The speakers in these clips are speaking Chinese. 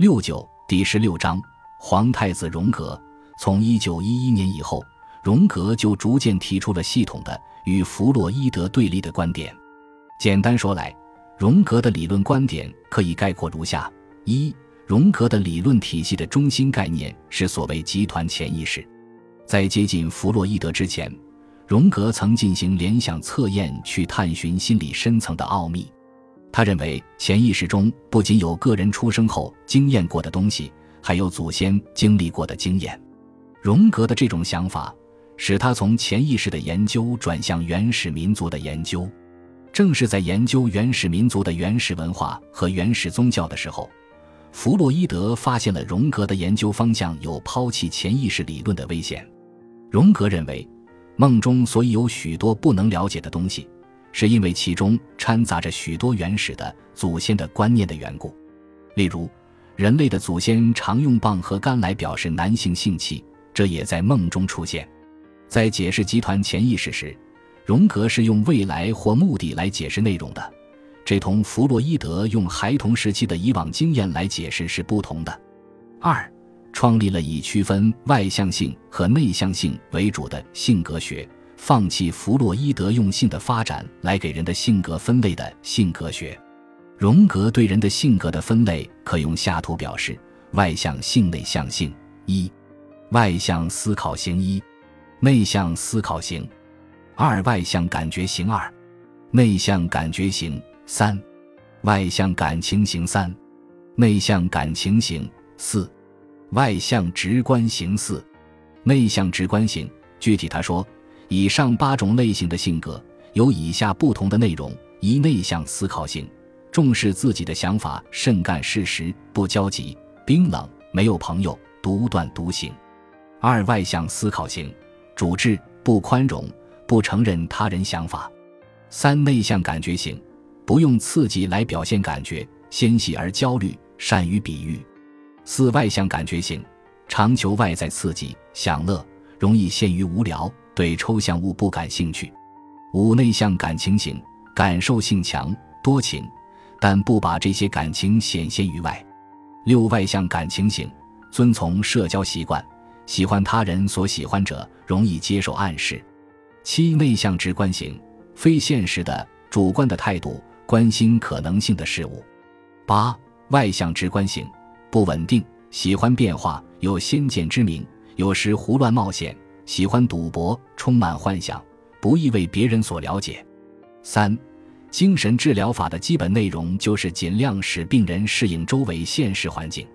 六九第十六章皇太子荣格。从一九一一年以后，荣格就逐渐提出了系统的与弗洛伊德对立的观点。简单说来，荣格的理论观点可以概括如下：一、荣格的理论体系的中心概念是所谓集团潜意识。在接近弗洛伊德之前，荣格曾进行联想测验去探寻心理深层的奥秘。他认为，潜意识中不仅有个人出生后经验过的东西，还有祖先经历过的经验。荣格的这种想法，使他从潜意识的研究转向原始民族的研究。正是在研究原始民族的原始文化和原始宗教的时候，弗洛伊德发现了荣格的研究方向有抛弃潜意识理论的危险。荣格认为，梦中所以有许多不能了解的东西，是因为其中掺杂着许多原始的祖先的观念的缘故。例如，人类的祖先常用棒和杆来表示男性性器，这也在梦中出现。在解释集团潜意识时，荣格是用未来或目的来解释内容的，这同弗洛伊德用孩童时期的以往经验来解释是不同的。二，创立了以区分外向性和内向性为主的性格学，放弃弗洛伊德用性的发展来给人的性格分类的性格学。荣格对人的性格的分类可用下图表示：外向性、内向性。一，外向思考型。一，内向思考型。二外向感觉型。二，内向感觉型。三，外向感情型。三，内向感情型。四，外向直观型。四，内向直观型。具体他说，以上八种类型的性格有以下不同的内容：一内向思考型，重视自己的想法，慎干事实，不交集，冰冷，没有朋友，独断独行；二外向思考型，主治，不宽容。不承认他人想法，三内向感觉型，不用刺激来表现感觉，纤细而焦虑，善于比喻。四外向感觉型，常求外在刺激，享乐，容易陷于无聊，对抽象物不感兴趣。五内向感情型，感受性强，多情，但不把这些感情显现于外。六外向感情型，遵从社交习惯，喜欢他人所喜欢者，容易接受暗示。七内向直观型，非现实的主观的态度，关心可能性的事物。八外向直观型，不稳定，喜欢变化，有先见之明，有时胡乱冒险，喜欢赌博，充满幻想，不易为别人所了解。三精神治疗法的基本内容就是尽量使病人适应周围现实环境。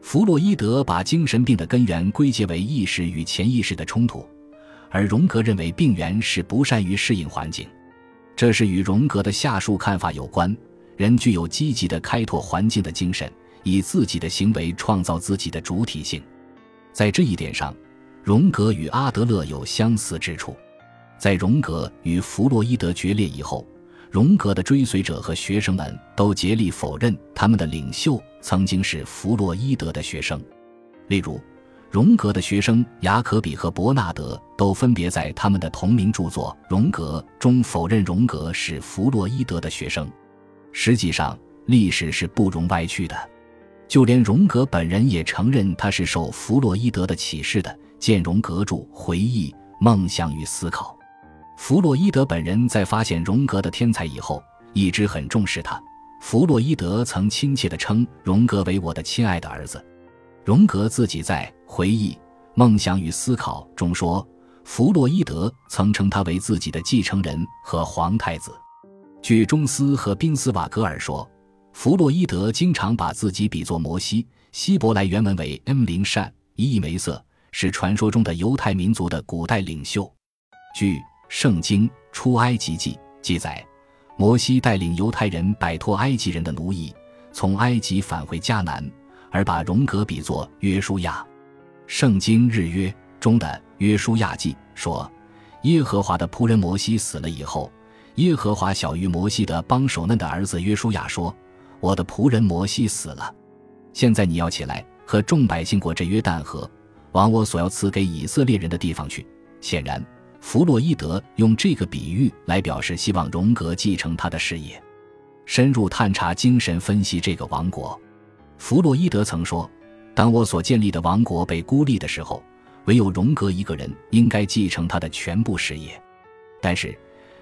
弗洛伊德把精神病的根源归结为意识与潜意识的冲突。而荣格认为病源是不善于适应环境，这是与荣格的下述看法有关：人具有积极的开拓环境的精神，以自己的行为创造自己的主体性。在这一点上，荣格与阿德勒有相似之处。在荣格与弗洛伊德决裂以后，荣格的追随者和学生们都竭力否认他们的领袖曾经是弗洛伊德的学生，例如。荣格的学生雅可比和伯纳德都分别在他们的同名著作《荣格》中否认荣格是弗洛伊德的学生。实际上，历史是不容歪曲的，就连荣格本人也承认他是受弗洛伊德的启示的。见荣格著《回忆、梦想与思考》。弗洛伊德本人在发现荣格的天才以后，一直很重视他。弗洛伊德曾亲切地称荣格为“我的亲爱的儿子”。荣格自己在回忆、梦想与思考中说，弗洛伊德曾称他为自己的继承人和皇太子。据中斯和宾斯瓦格尔说，弗洛伊德经常把自己比作摩西。希伯来原文为 M 零善，一意梅瑟，是传说中的犹太民族的古代领袖。据《圣经·出埃及记》记载，摩西带领犹太人摆脱埃及人的奴役，从埃及返回迦南。而把荣格比作约书亚，《圣经·日约》中的约书亚记说，耶和华的仆人摩西死了以后，耶和华小于摩西的帮手嫩的儿子约书亚说：“我的仆人摩西死了，现在你要起来和众百姓过这约旦河，往我所要赐给以色列人的地方去。”显然，弗洛伊德用这个比喻来表示希望荣格继承他的事业，深入探查精神分析这个王国。弗洛伊德曾说：“当我所建立的王国被孤立的时候，唯有荣格一个人应该继承他的全部事业。”但是，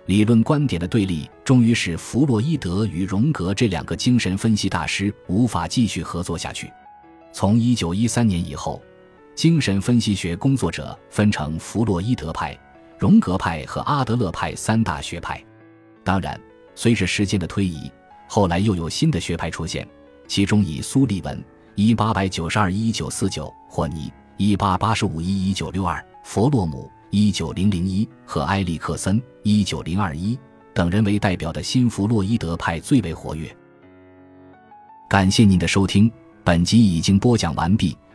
理论观点的对立终于使弗洛伊德与荣格这两个精神分析大师无法继续合作下去。从1913年以后，精神分析学工作者分成弗洛伊德派、荣格派和阿德勒派三大学派。当然，随着时间的推移，后来又有新的学派出现，其中以苏利文 （1892-1949）、霍尼 （1885-1962）、弗洛姆。一九零零一和埃里克森一九零二一等人为代表的新弗洛伊德派最为活跃。感谢您的收听，本集已经播讲完毕。